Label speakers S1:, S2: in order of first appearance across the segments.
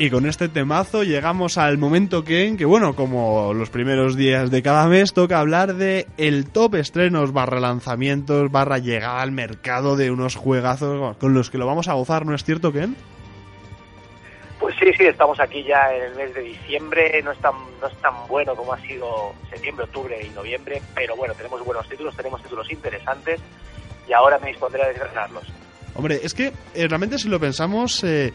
S1: Y con este temazo llegamos al momento que, en que bueno, como los primeros días de cada mes, toca hablar de el top estrenos barra lanzamientos barra llegada al mercado de unos juegazos con los que lo vamos a gozar, ¿no es cierto, Ken?
S2: Pues sí, sí, estamos aquí ya en el mes de diciembre, no es tan, no es tan bueno como ha sido septiembre, octubre y noviembre, pero bueno, tenemos buenos títulos, tenemos títulos interesantes y ahora me dispondré a desgranarlos.
S1: Hombre, es que eh, realmente si lo pensamos, eh,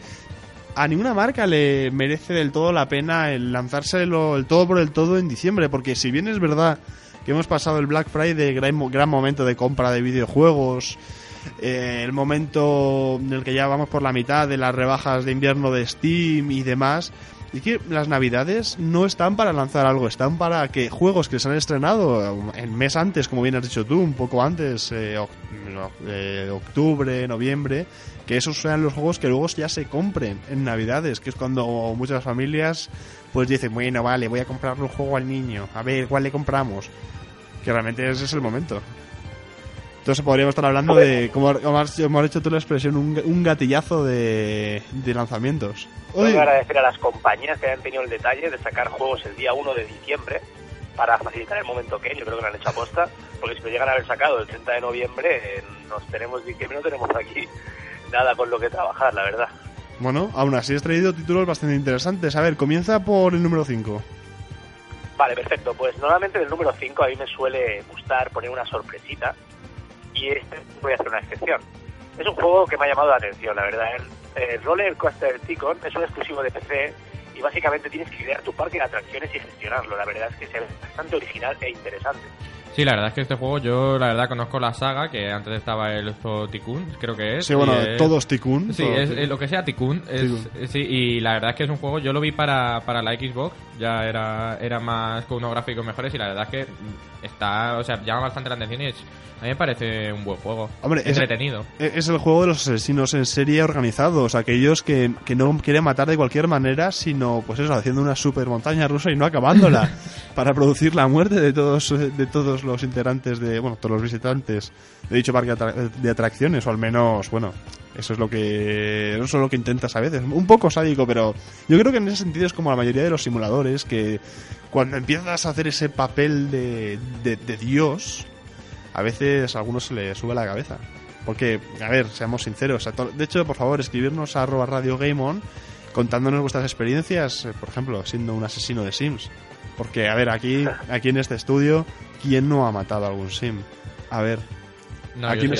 S1: a ninguna marca le merece del todo la pena el lanzarse el todo por el todo en diciembre, porque si bien es verdad que hemos pasado el Black Friday, gran, gran momento de compra de videojuegos, eh, el momento en el que ya vamos por la mitad de las rebajas de invierno de Steam y demás, y que las navidades no están para lanzar algo, están para que juegos que se han estrenado en mes antes, como bien has dicho tú, un poco antes, eh, eh, octubre, noviembre, que esos sean los juegos que luego ya se compren en navidades, que es cuando muchas familias pues dicen, bueno, vale, voy a comprarle un juego al niño, a ver, ¿cuál le compramos? Que realmente ese es el momento. Entonces podríamos estar hablando de, como, has, hecho tú la expresión, un, gatillazo de, lanzamientos.
S2: Quiero agradecer a las compañías que hayan tenido el detalle de sacar juegos el día 1 de diciembre para facilitar el momento que yo creo que lo han hecho aposta, porque si me llegan a haber sacado el 30 de noviembre, eh, nos tenemos diciembre, no tenemos aquí nada con lo que trabajar, la verdad.
S1: Bueno, aún así has traído títulos bastante interesantes. A ver, comienza por el número 5.
S2: Vale, perfecto. Pues normalmente el número 5 a mí me suele gustar poner una sorpresita y este voy a hacer una excepción. Es un juego que me ha llamado la atención, la verdad. El, Roller Coaster Tycoon es un exclusivo de PC y básicamente tienes que idear tu parque de atracciones y gestionarlo. La verdad es que es bastante original e interesante.
S3: Sí, la verdad es que este juego yo la verdad conozco la saga, que antes estaba el Zo creo que es.
S1: Sí, bueno, todos Tikkun.
S3: Sí, es, lo que sea Tikkun. sí, y la verdad es que es un juego, yo lo vi para, para la Xbox, ya era, era más con unos gráficos mejores y la verdad es que está, o sea, llama bastante la atención y es, a mí me parece un buen juego. Hombre, entretenido.
S1: Es, es, el juego de los asesinos en serie organizados, aquellos que, que no quieren matar de cualquier manera, sino pues eso, haciendo una super montaña rusa y no acabándola para producir la muerte de todos de todos los integrantes de, bueno, todos los visitantes de dicho parque de atracciones, o al menos, bueno, eso es lo que eso es lo que intentas a veces. Un poco sádico, pero yo creo que en ese sentido es como la mayoría de los simuladores, que cuando empiezas a hacer ese papel de, de, de Dios, a veces a algunos se le sube la cabeza. Porque, a ver, seamos sinceros. De hecho, por favor, escribirnos a arroba Radio Game On contándonos vuestras experiencias, eh, por ejemplo, siendo un asesino de Sims. Porque, a ver, aquí, aquí en este estudio, ¿quién no ha matado a algún Sim? A ver.
S3: No, yo,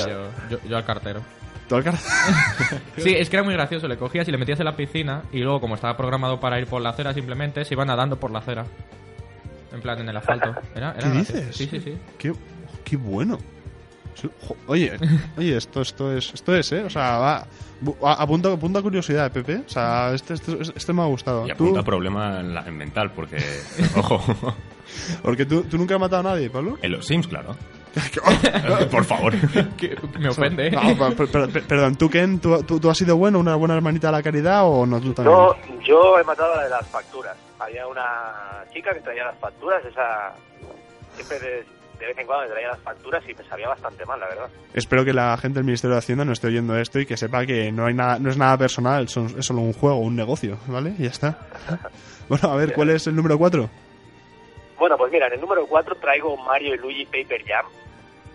S3: yo, al cartero.
S1: ¿Tú al cartero?
S3: sí, es que era muy gracioso. Le cogías y le metías en la piscina y luego, como estaba programado para ir por la acera, simplemente se iba nadando por la acera. En plan, en el asfalto.
S1: ¿Qué dices?
S3: Sí, sí, sí.
S1: ¿Qué? qué bueno. Oye, oye, esto, esto es, esto es, ¿eh? O sea, va, apunta, apunta curiosidad, Pepe. O sea, este, este, este me ha gustado.
S4: Y apunta problema en, mental, porque, ojo.
S1: Porque tú, tú nunca has matado a nadie, Pablo.
S4: En los Sims, claro. Por favor.
S3: me ofende.
S1: perdón, ¿tú, Ken, tú, tú, has sido bueno, una buena hermanita de la caridad o no tú también?
S2: Yo, yo he matado a la de las facturas. Había una chica que traía las facturas, esa siempre de vez en cuando me traía las facturas y me sabía bastante mal, la verdad.
S1: Espero que la gente del Ministerio de Hacienda no esté oyendo esto y que sepa que no hay nada, no es nada personal, es solo un juego, un negocio, ¿vale? Y ya está. bueno, a ver, ¿cuál es el número 4?
S2: Bueno, pues mira, en el número 4 traigo Mario y Luigi Paper Jam,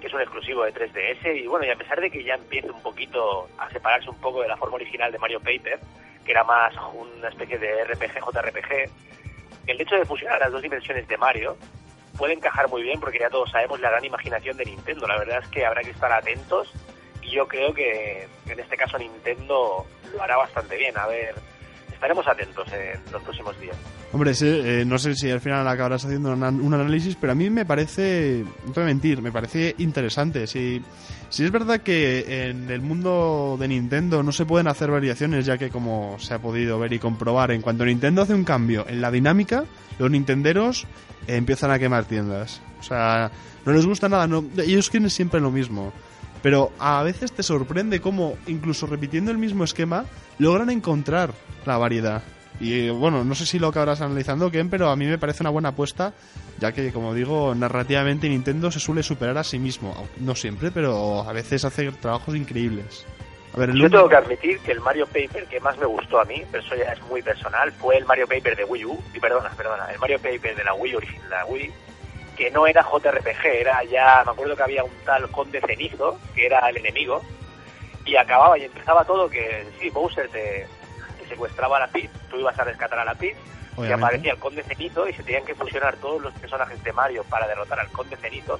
S2: que es un exclusivo de 3DS, y bueno, y a pesar de que ya empieza un poquito a separarse un poco de la forma original de Mario Paper, que era más una especie de RPG, JRPG, el hecho de fusionar las dos dimensiones de Mario puede encajar muy bien porque ya todos sabemos la gran imaginación de Nintendo. La verdad es que habrá que estar atentos y yo creo que en este caso Nintendo lo hará bastante bien. A ver, estaremos atentos en los próximos días.
S1: Hombre, eh, no sé si al final acabarás haciendo un, análisis, pero a mí me parece, no te voy a mentir, me parece interesante. Si, si es verdad que en el mundo de Nintendo no se pueden hacer variaciones, ya que como se ha podido ver y comprobar, en cuanto Nintendo hace un cambio en la dinámica, los nintenderos empiezan a quemar tiendas. O sea, no les gusta nada, no, ellos quieren siempre lo mismo. Pero a veces te sorprende cómo, incluso repitiendo el mismo esquema, logran encontrar la variedad. Y bueno, no sé si lo acabarás analizando, Ken, pero a mí me parece una buena apuesta, ya que, como digo, narrativamente Nintendo se suele superar a sí mismo. No siempre, pero a veces hace trabajos increíbles. A ver, el
S2: Yo tengo que admitir que el Mario Paper que más me gustó a mí, pero eso ya es muy personal, fue el Mario Paper de Wii U, y perdona, perdona, el Mario Paper de la Wii original, la Wii, que no era JRPG, era ya, me acuerdo que había un tal Conde Cenizo, que era el enemigo, y acababa y empezaba todo que, sí, Bowser te, te secuestraba a la Peach, tú ibas a rescatar a la Peach, y aparecía el Conde Cenizo y se tenían que fusionar todos los personajes de Mario para derrotar al Conde Cenizo.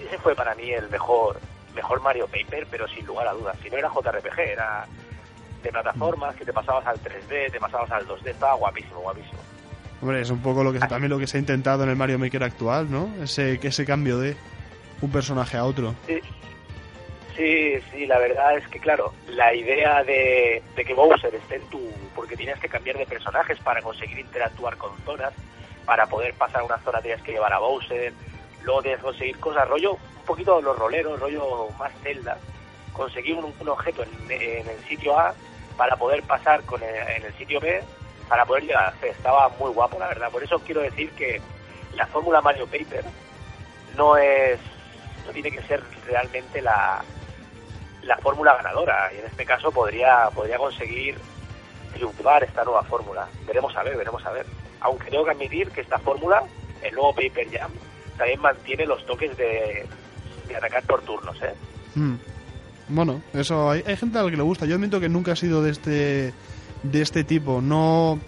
S2: Y ese fue para mí el mejor mejor Mario Paper, pero sin lugar a dudas. Si no era JRPG, era de plataformas, que te pasabas al 3D, te pasabas al 2D, estaba guapísimo, guapísimo.
S1: Hombre, es un poco lo que se- también lo que se ha intentado en el Mario Maker actual, ¿no? Ese, ese cambio de un personaje a otro.
S2: Sí, sí, sí, la verdad es que, claro, la idea de, de que Bowser esté en tu... porque tienes que cambiar de personajes para conseguir interactuar con zonas, para poder pasar una zona tienes que llevar a Bowser, luego tienes que conseguir cosas, rollo, un poquito los roleros, rollo más Zelda, conseguir un, un objeto en, en el sitio A para poder pasar con el- en el sitio B para poder llegar a C. Estaba muy guapo, la verdad. Por eso quiero decir que la fórmula Mario Paper no es no tiene que ser realmente la la fórmula ganadora y en este caso podría podría conseguir triunfar esta nueva fórmula veremos a ver veremos a ver aunque tengo que admitir que esta fórmula el nuevo Paper Jam también mantiene los toques de, de atacar por turnos ¿eh?
S1: Mm. Bueno, eso hay, hay gente a la que le gusta. Yo admito que nunca he sido de este de este tipo. No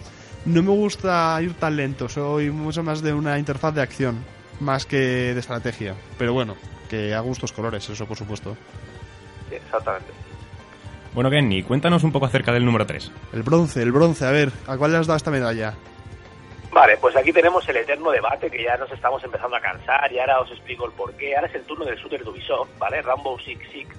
S1: no me gusta ir tan lento. Soy mucho más de una interfaz de acción más que de estrategia. Pero bueno, que a gustos colores, eso por supuesto.
S2: Sí, exactamente
S4: Bueno, Kenny, cuéntanos un poco acerca del número 3.
S1: El bronce, el bronce. A ver, ¿a cuál le has dado esta medalla?
S2: Vale, pues aquí tenemos el eterno debate que ya nos estamos empezando a cansar y ahora os explico el porqué. Ahora es el turno del shooter de Ubisoft, ¿vale? Rainbow Six Six.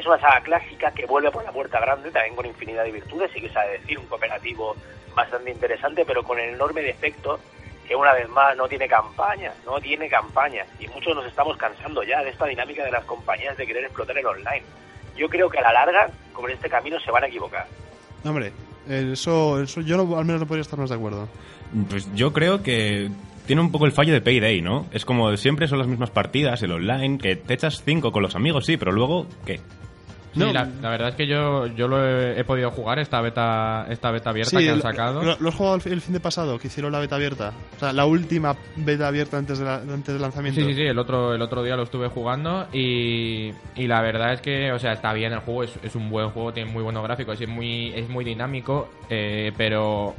S2: Es una saga clásica que vuelve por la puerta grande, también con infinidad de virtudes, y que sabe decir, un cooperativo bastante interesante, pero con el enorme defecto que una vez más no tiene campaña, no tiene campaña. Y muchos nos estamos cansando ya de esta dinámica de las compañías de querer explotar el online. Yo creo que a la larga, con este camino, se van a equivocar.
S1: Hombre, eso, eso yo no- al menos no podría estar más de acuerdo.
S4: Pues yo creo que tiene un poco el fallo de Payday, ¿no? Es como siempre son las mismas partidas, el online, que te echas cinco con los amigos, sí, pero luego, ¿qué?
S3: Sí,
S1: No.
S3: la, la verdad es que yo, yo lo he, he podido jugar esta beta esta beta abierta
S1: Sí,
S3: que han sacado.
S1: Lo, lo has jugado el, fi- el fin de pasado, que hicieron la beta abierta. O sea, la última beta abierta antes, de la- antes del lanzamiento.
S3: Sí, sí, sí, el otro, el otro día lo estuve jugando y, y la verdad es que, o sea, está bien el juego, es, es un buen juego, tiene muy buenos gráficos, es muy, es muy dinámico, eh, pero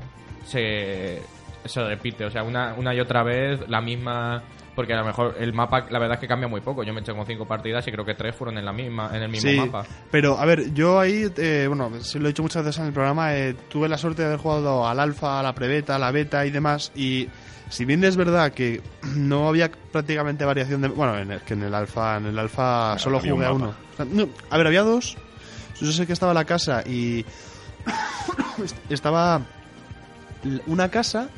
S3: se, se repite, o sea, una, una y otra vez la misma, porque a lo mejor el mapa, la verdad es que cambia muy poco, yo me eché con cinco partidas y creo que tres fueron en la misma, en el mismo
S1: Sí,
S3: mapa.
S1: pero a ver, yo ahí, eh, bueno, se lo he dicho muchas veces en el programa, eh, tuve la suerte de haber jugado al alfa, a la prebeta, a la beta y demás, y si bien es verdad que no había prácticamente variación de... Bueno, en el, que en el alfa, en el alfa
S4: Claro,
S1: solo
S4: un
S1: jugué a uno. O sea, no, a ver, había dos, yo sé que estaba la casa y... estaba una casa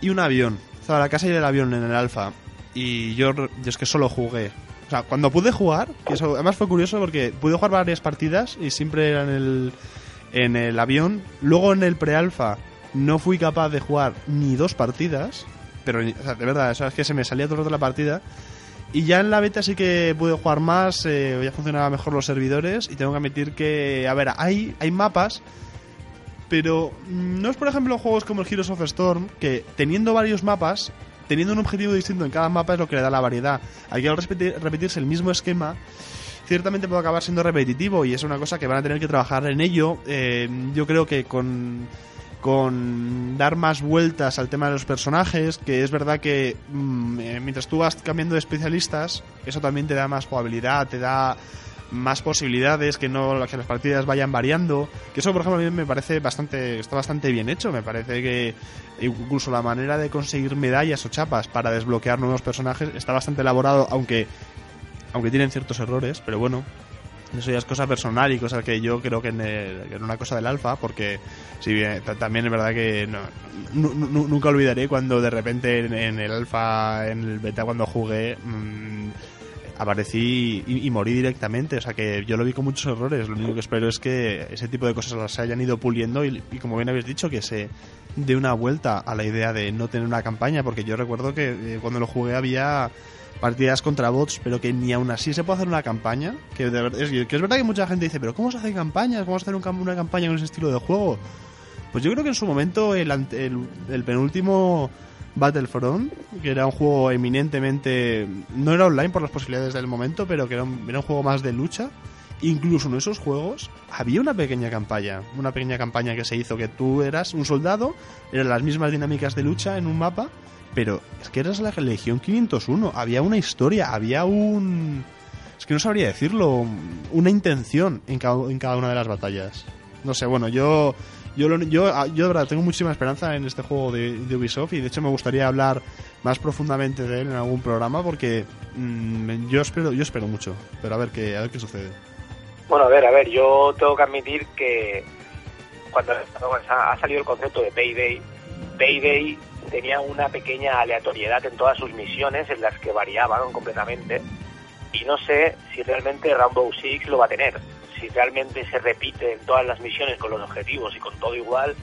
S1: y un avión. Estaba la casa y el avión en el alfa. Y yo, es que solo jugué. O sea, cuando pude jugar, que eso además fue curioso porque pude jugar varias partidas y siempre era en el, en el avión. Luego en el pre-alfa no fui capaz de jugar ni dos partidas. Pero, o sea, de verdad, o es que se me salía todo el rato la partida. Y ya en la beta sí que pude jugar más, eh, ya funcionaban mejor los servidores. Y tengo que admitir que, a ver, hay, hay mapas pero no es, por ejemplo, juegos como el Heroes of Storm, que teniendo varios mapas, teniendo un objetivo distinto en cada mapa es lo que le da la variedad. Aquí al repetir- repetirse el mismo esquema, ciertamente puede acabar siendo repetitivo y es una cosa que van a tener que trabajar en ello. Eh, yo creo que con, con dar más vueltas al tema de los personajes, que es verdad que mm, eh, mientras tú vas cambiando de especialistas, eso también te da más jugabilidad, te da más posibilidades, que no que las partidas vayan variando, que eso por ejemplo a mí me parece bastante está bastante bien hecho, me parece que incluso la manera de conseguir medallas o chapas para desbloquear nuevos personajes está bastante elaborado, aunque aunque tienen ciertos errores, pero bueno, eso ya es cosa personal y cosa que yo creo que en, el- en una cosa del alfa, porque si bien ta- también es verdad que no, nu- nu- nunca olvidaré cuando de repente en, en el alfa, en el beta cuando jugué, mm, aparecí y, morí directamente. O sea que yo lo vi con muchos errores. Lo único que espero es que ese tipo de cosas las hayan ido puliendo y, como bien habéis dicho, que se dé una vuelta a la idea de no tener una campaña. Porque yo recuerdo que eh, cuando lo jugué había partidas contra bots, pero que ni aún así se puede hacer una campaña. Que, de es, que es verdad que mucha gente dice, pero ¿cómo se hacen campañas? ¿Cómo se hace una campaña con ese estilo de juego? Pues yo creo que en su momento el, el penúltimo Battlefront, que era un juego eminentemente... No era online por las posibilidades del momento, pero que era un, era un juego más de lucha. Incluso en esos juegos había una pequeña campaña, una pequeña campaña que se hizo que tú eras un soldado, eran las mismas dinámicas de lucha en un mapa, pero es que eras la Legión 501, había una historia, había un... Es que no sabría decirlo, una intención en cada, en cada una de las batallas. No sé, bueno, yo yo, yo, ah, yo de verdad tengo muchísima esperanza en este juego de, Ubisoft y de hecho me gustaría hablar más profundamente de él en algún programa porque mm, yo espero yo espero mucho, pero a ver qué a ver qué sucede.
S2: Bueno, a ver, a ver, yo tengo que admitir que cuando ha salido el concepto de Payday, Payday tenía una pequeña aleatoriedad en todas sus misiones en las que variaban completamente y no sé si realmente Rainbow Six lo va a tener si realmente se repite en todas las misiones con los objetivos y con todo igual,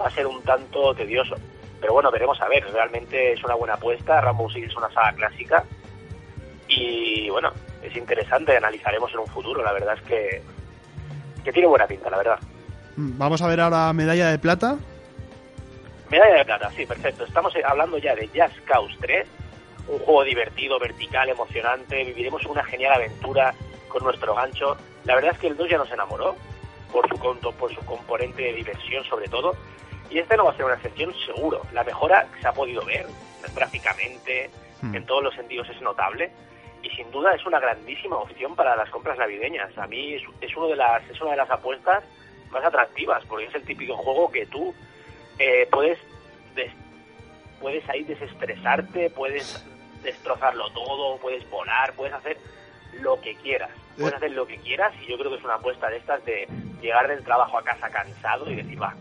S2: va a ser un tanto tedioso. Pero bueno, veremos a ver, realmente es una buena apuesta, Rainbow Six es una saga clásica y bueno, es interesante, analizaremos en un futuro, la verdad es que, que tiene buena pinta, la verdad.
S1: Mm, vamos a ver ahora medalla de plata.
S2: Medalla de plata, sí, perfecto. Estamos hablando ya de Just Cause 3, un juego divertido, vertical, emocionante. Viviremos una genial aventura con nuestro gancho. La verdad es que el 2 ya nos enamoró por su, por su componente de diversión sobre todo. Y este no va a ser una excepción seguro. La mejora se ha podido ver gráficamente, hmm. en todos los sentidos es notable. Y sin duda es una grandísima opción para las compras navideñas. A mí es, uno de las, es una de las apuestas más atractivas, porque es el típico juego que tú eh, puedes, puedes ahí desestresarte, puedes destrozarlo todo, puedes volar, puedes hacer lo que quieras. Puedes eh. hacer lo que quieras y yo creo que es una apuesta de estas de llegar del trabajo a casa cansado y decir, va,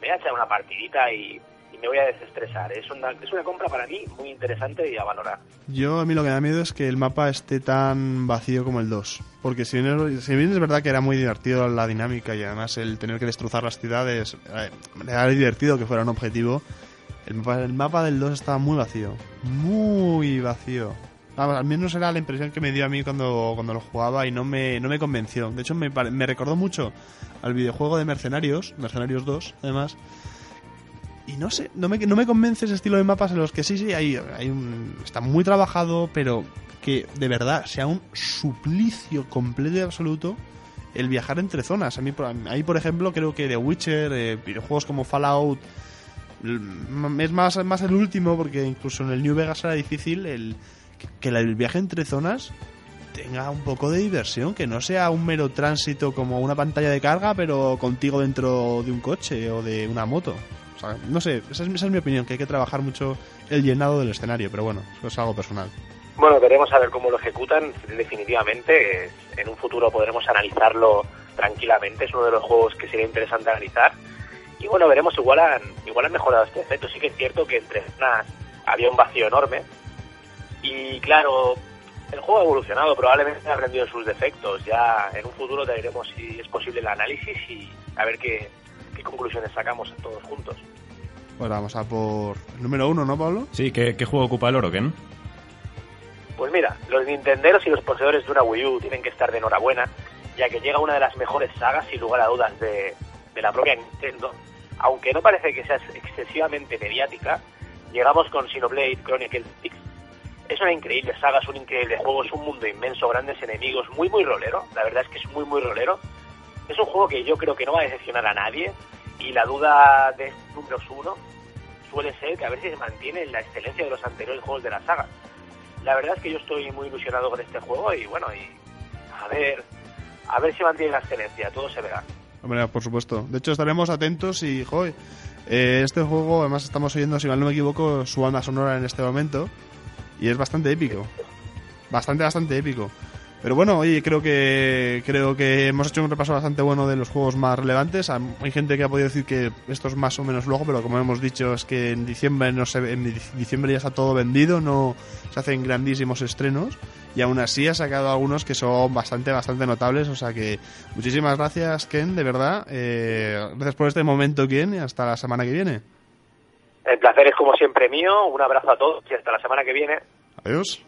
S2: voy a echar una partidita y, me voy a desestresar. Es una, es una compra para mí muy interesante y a valorar.
S1: Yo a mí lo que me da miedo es que el mapa esté tan vacío como el 2. Porque si bien, es, si bien es verdad que era muy divertido la dinámica y además el tener que destrozar las ciudades, eh, era divertido que fuera un objetivo, el mapa, el mapa del 2 estaba muy vacío. Muy vacío al menos era la impresión que me dio a mí cuando, cuando lo jugaba y no me, no me convenció. De hecho, me, me recordó mucho al videojuego de Mercenarios, Mercenarios 2, además. Y no sé, no me, no me convence ese estilo de mapas en los que sí, sí, hay, hay un, está muy trabajado, pero que de verdad sea un suplicio completo y absoluto el viajar entre zonas. A mí, ahí, por ejemplo, creo que The Witcher, eh, videojuegos como Fallout, es más, más el último, porque incluso en el New Vegas era difícil el que el viaje entre zonas tenga un poco de diversión, que no sea un mero tránsito como una pantalla de carga, pero contigo dentro de un coche o de una moto. O sea, no sé, esa es, esa es mi opinión, que hay que trabajar mucho el llenado del escenario, pero bueno, eso es algo personal.
S2: Bueno, veremos a ver cómo lo ejecutan. Definitivamente, en un futuro podremos analizarlo tranquilamente. Es uno de los juegos que sería interesante analizar. Y bueno, veremos, igual han, igual han mejorado este efecto. Sí que es cierto que entre zonas había un vacío enorme, y claro, el juego ha evolucionado, probablemente ha aprendido sus defectos. Ya en un futuro te diremos si es posible el análisis y a ver qué, conclusiones sacamos todos juntos.
S1: Pues vamos a por el número uno, ¿no, Pablo?
S4: Sí, ¿qué, juego ocupa el oro, Ken?
S2: Pues mira, los Nintenderos y los poseedores de una Wii U tienen que estar de enhorabuena, ya que llega una de las mejores sagas, sin lugar a dudas, de, de la propia Nintendo. Aunque no parece que sea excesivamente mediática, llegamos con Xenoblade Chronicles X, es una increíble saga, es un increíble juego, es un mundo inmenso, grandes enemigos, muy muy rolero, la verdad es que es muy muy rolero. Es un juego que yo creo que no va a decepcionar a nadie y la duda de números uno suele ser que a ver si se mantiene la excelencia de los anteriores juegos de la saga. La verdad es que yo estoy muy ilusionado con este juego y bueno, y a ver, a ver si mantiene la excelencia, todo se verá.
S1: Hombre, por supuesto. De hecho, estaremos atentos y, joder, eh, este juego, además estamos oyendo, si mal no me equivoco, su banda sonora en este momento. Y es bastante épico. Bastante, bastante épico. Pero bueno, oye, creo que creo que hemos hecho un repaso bastante bueno de los juegos más relevantes. Hay gente que ha podido decir que esto es más o menos luego, pero como hemos dicho es que en diciembre no se, en diciembre ya está todo vendido, no se hacen grandísimos estrenos y aún así ha sacado algunos que son bastante, bastante notables. O sea que muchísimas gracias, Ken, de verdad. Eh, gracias por este momento, Ken, y hasta la semana que viene.
S2: El placer es como siempre mío. Un abrazo a todos y hasta la semana que viene.
S1: Adiós.